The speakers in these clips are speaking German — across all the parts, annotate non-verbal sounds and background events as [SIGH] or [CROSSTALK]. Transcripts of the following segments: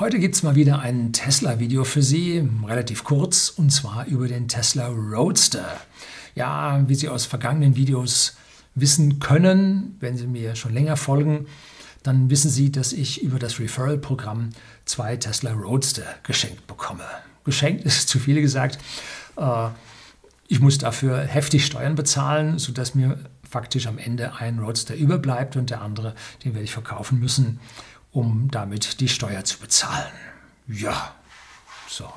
Heute gibt es mal wieder ein Tesla-Video für Sie, relativ kurz, und zwar über den Tesla Roadster. Ja, wie Sie aus vergangenen Videos wissen können, wenn Sie mir schon länger folgen, dann wissen Sie, dass ich über das Referral-Programm zwei Tesla Roadster geschenkt bekomme. Geschenkt ist zu viel gesagt. Äh, ich muss dafür heftig Steuern bezahlen, sodass mir faktisch am Ende ein Roadster überbleibt und der andere, den werde ich verkaufen müssen um damit die Steuer zu bezahlen. Ja, so.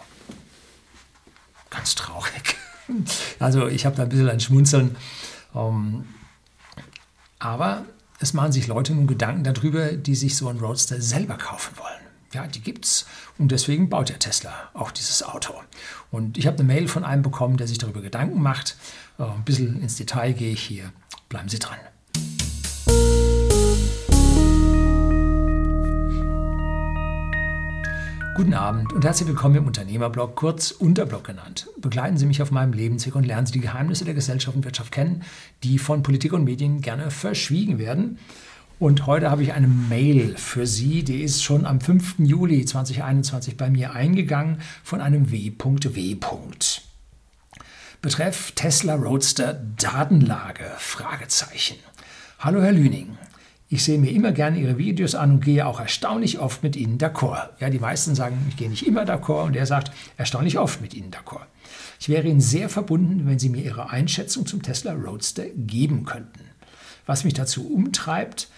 Ganz traurig. [LAUGHS] Also ich habe da ein bisschen ein Schmunzeln. Ähm, aber es machen sich Leute nun Gedanken darüber, die sich so einen Roadster selber kaufen wollen. Ja, die gibt's und deswegen baut der Tesla auch dieses Auto. Und ich habe eine Mail von einem bekommen, der sich darüber Gedanken macht. Äh, ein bisschen ins Detail gehe ich hier. Bleiben Sie dran. Guten Abend und herzlich willkommen im Unternehmerblog, kurz Unterblog genannt. Begleiten Sie mich auf meinem Lebensweg und lernen Sie die Geheimnisse der Gesellschaft und Wirtschaft kennen, die von Politik und Medien gerne verschwiegen werden. Und heute habe ich eine Mail für Sie, die ist schon am 5. Juli 2021 bei mir eingegangen von einem W.W. Betreff Tesla Roadster Datenlage? Fragezeichen. Hallo Herr Lüning. Ich sehe mir immer gerne Ihre Videos an und gehe auch erstaunlich oft mit Ihnen d'accord. Ja, die meisten sagen, ich gehe nicht immer d'accord und er sagt erstaunlich oft mit Ihnen d'accord. Ich wäre Ihnen sehr verbunden, wenn Sie mir Ihre Einschätzung zum Tesla Roadster geben könnten. Was mich dazu umtreibt,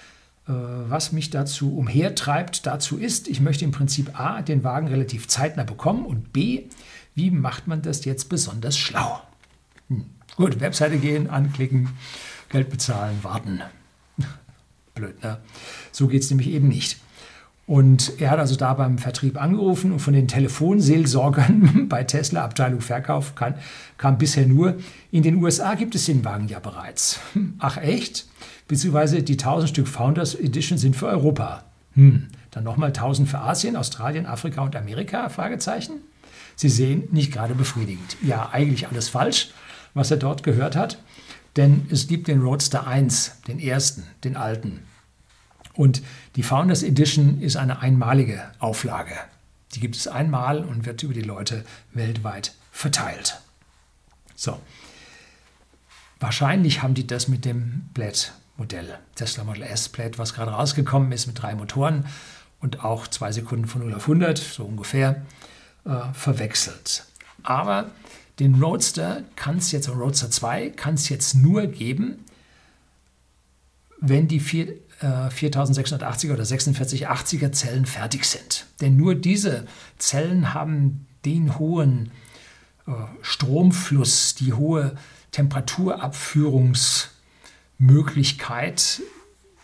äh, was mich dazu umhertreibt, dazu ist, ich möchte im Prinzip A, den Wagen relativ zeitnah bekommen und B, wie macht man das jetzt besonders schlau? Hm. Gut, Webseite gehen, anklicken, Geld bezahlen, warten. Blöd, ne? So geht es nämlich eben nicht. Und er hat also da beim Vertrieb angerufen und von den Telefonseelsorgern [LAUGHS] bei Tesla Abteilung Verkauf kann, kam bisher nur, in den USA gibt es den Wagen ja bereits. Ach echt? Beziehungsweise die 1000 Stück Founders Edition sind für Europa. Hm, dann nochmal 1000 für Asien, Australien, Afrika und Amerika? Fragezeichen. Sie sehen, nicht gerade befriedigend. Ja, eigentlich alles falsch, was er dort gehört hat. Denn es gibt den Roadster 1, den ersten, den alten. Und die Founders Edition ist eine einmalige Auflage. Die gibt es einmal und wird über die Leute weltweit verteilt. So. Wahrscheinlich haben die das mit dem Plaid-Modell, Tesla Model S Plaid, was gerade rausgekommen ist mit drei Motoren und auch zwei Sekunden von 0 auf 100, so ungefähr, äh, verwechselt. Aber den Roadster kann es jetzt, Roadster 2 kann es jetzt nur geben, wenn die 4, äh, 4680er oder 4680er Zellen fertig sind. Denn nur diese Zellen haben den hohen äh, Stromfluss, die hohe Temperaturabführungsmöglichkeit,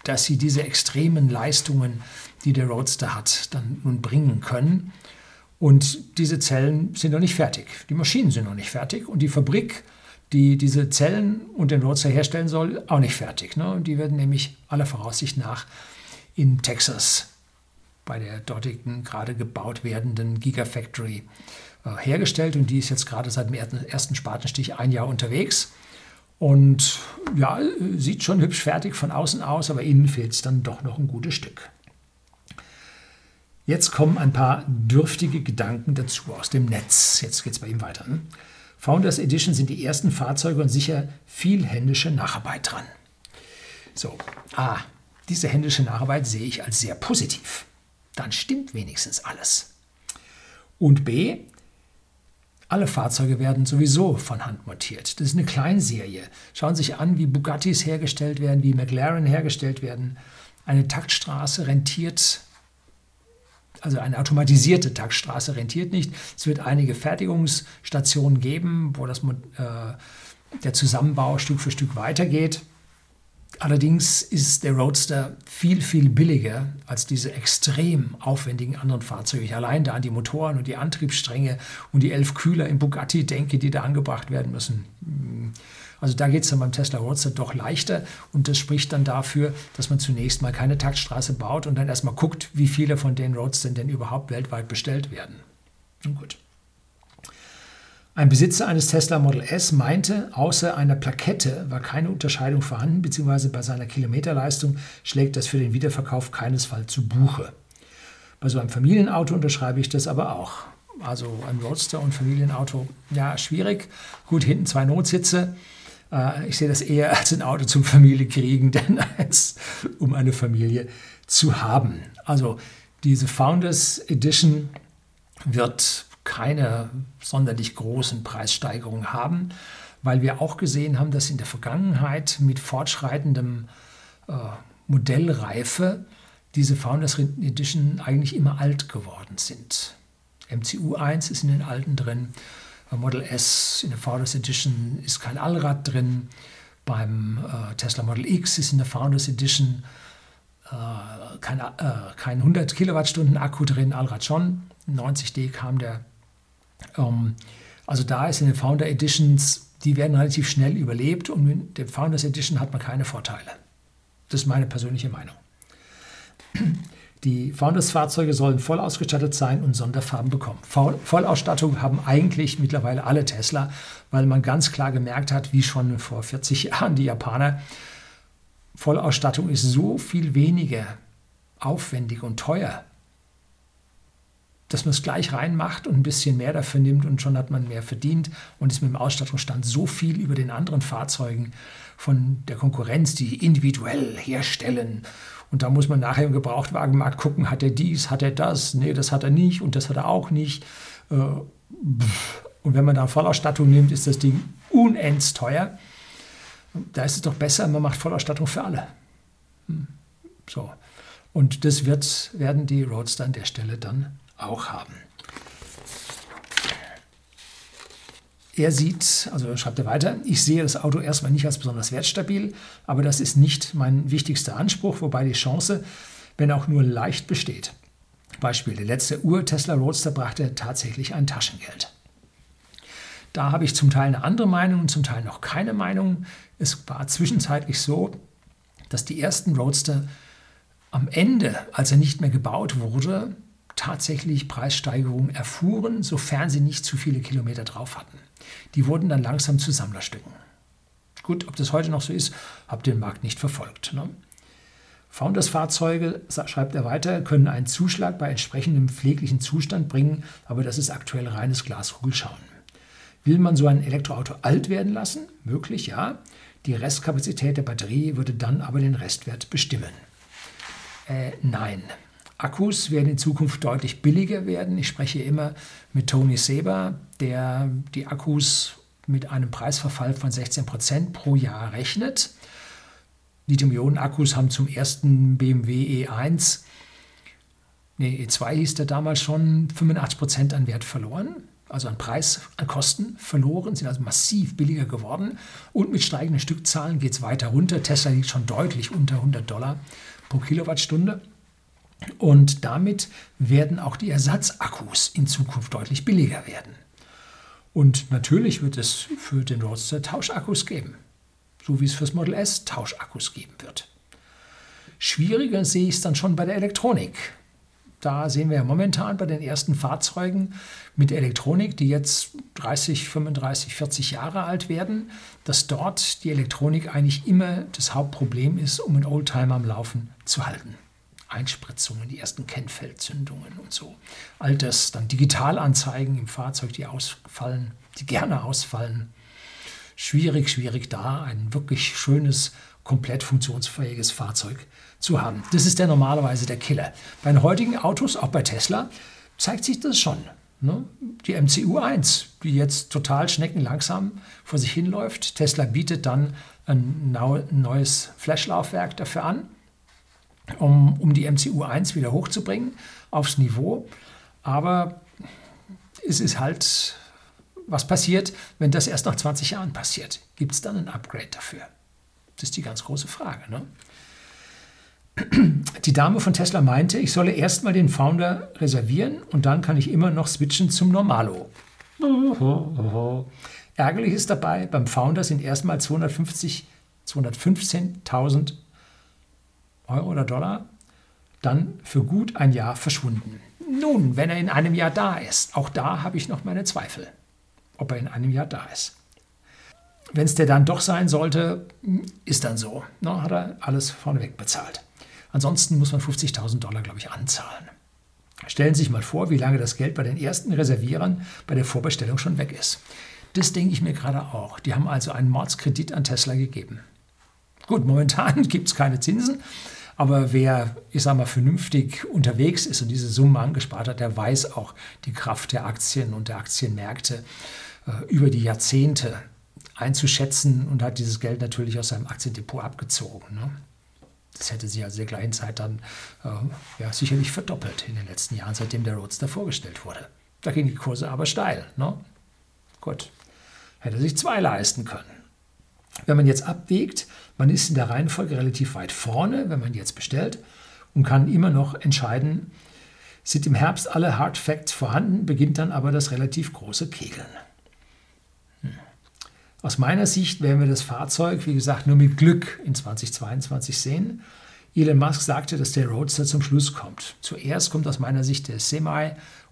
dass sie diese extremen Leistungen, die der Roadster hat, dann nun bringen können. Und diese Zellen sind noch nicht fertig. Die Maschinen sind noch nicht fertig und die Fabrik, die diese Zellen und den Roadster herstellen soll, auch nicht fertig. Ne? Und die werden nämlich aller Voraussicht nach in Texas bei der dortigen gerade gebaut werdenden Gigafactory äh, hergestellt. Und die ist jetzt gerade seit dem ersten Spatenstich ein Jahr unterwegs. Und ja, sieht schon hübsch fertig von außen aus, aber innen fehlt es dann doch noch ein gutes Stück. Jetzt kommen ein paar dürftige Gedanken dazu aus dem Netz. Jetzt geht es bei ihm weiter. Ne? Founders Edition sind die ersten Fahrzeuge und sicher viel händische Nacharbeit dran. So, A, diese händische Nacharbeit sehe ich als sehr positiv. Dann stimmt wenigstens alles. Und B, alle Fahrzeuge werden sowieso von Hand montiert. Das ist eine Kleinserie. Schauen Sie sich an, wie Bugattis hergestellt werden, wie McLaren hergestellt werden. Eine Taktstraße rentiert also eine automatisierte Taktstraße rentiert nicht. Es wird einige Fertigungsstationen geben, wo das, äh, der Zusammenbau Stück für Stück weitergeht. Allerdings ist der Roadster viel, viel billiger als diese extrem aufwendigen anderen Fahrzeuge. Ich allein da an die Motoren und die Antriebsstränge und die elf Kühler im Bugatti denke, die da angebracht werden müssen. Also da geht es dann beim Tesla Roadster doch leichter und das spricht dann dafür, dass man zunächst mal keine Taktstraße baut und dann erstmal guckt, wie viele von den Roadstern denn überhaupt weltweit bestellt werden. Nun gut. Ein Besitzer eines Tesla Model S meinte, außer einer Plakette war keine Unterscheidung vorhanden, beziehungsweise bei seiner Kilometerleistung schlägt das für den Wiederverkauf keinesfalls zu Buche. Bei so einem Familienauto unterschreibe ich das aber auch. Also ein Roadster und Familienauto, ja, schwierig. Gut, hinten zwei Notsitze. Äh, ich sehe das eher [LAUGHS] als ein Auto zum Familie kriegen, [LAUGHS] denn als um eine Familie zu haben. Also diese Founders Edition wird keine sonderlich großen Preissteigerungen haben, weil wir auch gesehen haben, dass in der Vergangenheit mit fortschreitendem äh, Modellreife diese Founders Edition eigentlich immer alt geworden sind. MCU 1 ist in den alten drin, Model S in der Founders Edition ist kein Allrad drin, beim äh, Tesla Model X ist in der Founders Edition äh, kein, äh, kein 100 Kilowattstunden Akku drin, Allrad schon, 90D kam der. Ähm, also da ist in den Founder Editions, die werden relativ schnell überlebt und mit der Founders Edition hat man keine Vorteile. Das ist meine persönliche Meinung. Die Founders-Fahrzeuge sollen voll ausgestattet sein und Sonderfarben bekommen. Vollausstattung haben eigentlich mittlerweile alle Tesla, weil man ganz klar gemerkt hat, wie schon vor 40 Jahren die Japaner, Vollausstattung ist so viel weniger aufwendig und teuer, dass man es gleich reinmacht und ein bisschen mehr dafür nimmt und schon hat man mehr verdient und ist mit dem Ausstattungsstand so viel über den anderen Fahrzeugen von der Konkurrenz, die individuell herstellen. Und da muss man nachher im Gebrauchtwagenmarkt gucken, hat er dies, hat er das, nee, das hat er nicht und das hat er auch nicht. Äh, und wenn man da Vollausstattung nimmt, ist das Ding unendlich teuer. Da ist es doch besser, man macht Vollausstattung für alle. Hm. So. Und das wird, werden die Roadster an der Stelle dann auch haben. Er sieht, also schreibt er weiter, ich sehe das Auto erstmal nicht als besonders wertstabil, aber das ist nicht mein wichtigster Anspruch, wobei die Chance, wenn auch nur leicht besteht. Beispiel, der letzte Ur-Tesla Roadster brachte tatsächlich ein Taschengeld. Da habe ich zum Teil eine andere Meinung und zum Teil noch keine Meinung. Es war zwischenzeitlich so, dass die ersten Roadster am Ende, als er nicht mehr gebaut wurde, tatsächlich Preissteigerungen erfuhren, sofern sie nicht zu viele Kilometer drauf hatten. Die wurden dann langsam zu Sammlerstücken. Gut, ob das heute noch so ist, habe den Markt nicht verfolgt. Ne? Founders-Fahrzeuge, schreibt er weiter, können einen Zuschlag bei entsprechendem pfleglichen Zustand bringen, aber das ist aktuell reines Glaskugelschauen. Will man so ein Elektroauto alt werden lassen? Möglich, ja. Die Restkapazität der Batterie würde dann aber den Restwert bestimmen. Äh, nein. Akkus werden in Zukunft deutlich billiger werden. Ich spreche immer mit Tony Seber, der die Akkus mit einem Preisverfall von 16 Prozent pro Jahr rechnet. Lithium-Ionen-Akkus haben zum ersten BMW E1, nee, E2 hieß der damals schon, 85 Prozent an Wert verloren also an Preis, an Kosten verloren, sind also massiv billiger geworden. Und mit steigenden Stückzahlen geht es weiter runter. Tesla liegt schon deutlich unter 100 Dollar pro Kilowattstunde. Und damit werden auch die Ersatzakkus in Zukunft deutlich billiger werden. Und natürlich wird es für den Roadster Tauschakkus geben, so wie es für das Model S Tauschakkus geben wird. Schwieriger sehe ich es dann schon bei der Elektronik. Da sehen wir ja momentan bei den ersten Fahrzeugen mit Elektronik, die jetzt 30, 35, 40 Jahre alt werden, dass dort die Elektronik eigentlich immer das Hauptproblem ist, um einen Oldtimer am Laufen zu halten. Einspritzungen, die ersten Kennfeldzündungen und so. All das, dann Digitalanzeigen im Fahrzeug, die ausfallen, die gerne ausfallen. Schwierig, schwierig da, ein wirklich schönes, komplett funktionsfähiges Fahrzeug zu haben. Das ist der normalerweise der Killer. Bei den heutigen Autos, auch bei Tesla, zeigt sich das schon. Ne? Die MCU 1, die jetzt total schneckenlangsam vor sich hinläuft. Tesla bietet dann ein neues Flashlaufwerk dafür an, um, um die MCU 1 wieder hochzubringen aufs Niveau. Aber es ist halt, was passiert, wenn das erst nach 20 Jahren passiert? Gibt es dann ein Upgrade dafür? Das ist die ganz große Frage. Ne? Die Dame von Tesla meinte, ich solle erstmal den Founder reservieren und dann kann ich immer noch switchen zum Normalo. Ärgerlich ist dabei, beim Founder sind erstmal 250, 215.000 Euro oder Dollar dann für gut ein Jahr verschwunden. Nun, wenn er in einem Jahr da ist, auch da habe ich noch meine Zweifel, ob er in einem Jahr da ist. Wenn es der dann doch sein sollte, ist dann so. Na, hat er alles vorneweg bezahlt. Ansonsten muss man 50.000 Dollar, glaube ich, anzahlen. Stellen Sie sich mal vor, wie lange das Geld bei den ersten Reservierern bei der Vorbestellung schon weg ist. Das denke ich mir gerade auch. Die haben also einen Mordskredit an Tesla gegeben. Gut, momentan [LAUGHS] gibt es keine Zinsen, aber wer, ich sage mal, vernünftig unterwegs ist und diese Summe angespart hat, der weiß auch die Kraft der Aktien und der Aktienmärkte äh, über die Jahrzehnte einzuschätzen und hat dieses Geld natürlich aus seinem Aktiendepot abgezogen. Ne? Das hätte sich also der gleichen Zeit dann äh, ja, sicherlich verdoppelt in den letzten Jahren, seitdem der Roadster vorgestellt wurde. Da gingen die Kurse aber steil. Ne? Gut, hätte sich zwei leisten können. Wenn man jetzt abwägt, man ist in der Reihenfolge relativ weit vorne, wenn man jetzt bestellt und kann immer noch entscheiden, sind im Herbst alle Hard Facts vorhanden, beginnt dann aber das relativ große Kegeln. Aus meiner Sicht werden wir das Fahrzeug, wie gesagt, nur mit Glück in 2022 sehen. Elon Musk sagte, dass der Roadster zum Schluss kommt. Zuerst kommt aus meiner Sicht der Semi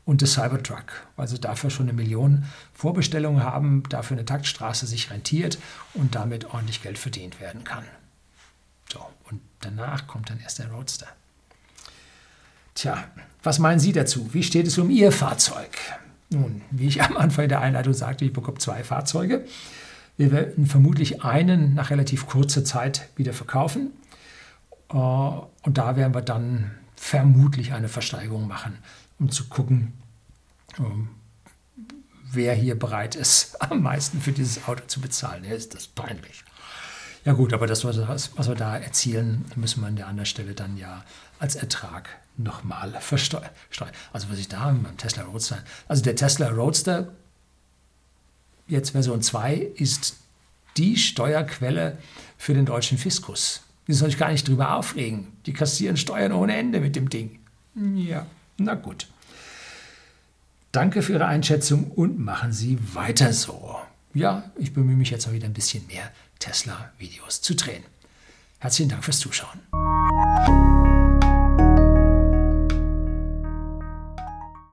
und der Cybertruck, weil sie dafür schon eine Million Vorbestellungen haben, dafür eine Taktstraße sich rentiert und damit ordentlich Geld verdient werden kann. So, und danach kommt dann erst der Roadster. Tja, was meinen Sie dazu? Wie steht es um Ihr Fahrzeug? Nun, wie ich am Anfang der Einleitung sagte, ich bekomme zwei Fahrzeuge. Wir werden vermutlich einen nach relativ kurzer Zeit wieder verkaufen. Äh, und da werden wir dann vermutlich eine Versteigerung machen, um zu gucken, ähm, wer hier bereit ist, [LAUGHS] am meisten für dieses Auto zu bezahlen. Ja, ist das peinlich. Ja gut, aber das, was, was wir da erzielen, müssen wir an der anderen Stelle dann ja als Ertrag nochmal [LAUGHS] versteuern. Also was ich da beim Tesla Roadster, also der Tesla Roadster jetzt Version 2 ist die Steuerquelle für den deutschen Fiskus. Die soll ich gar nicht drüber aufregen. Die kassieren Steuern ohne Ende mit dem Ding. Ja, na gut. Danke für Ihre Einschätzung und machen Sie weiter so. Ja, ich bemühe mich jetzt auch wieder ein bisschen mehr Tesla-Videos zu drehen. Herzlichen Dank fürs Zuschauen.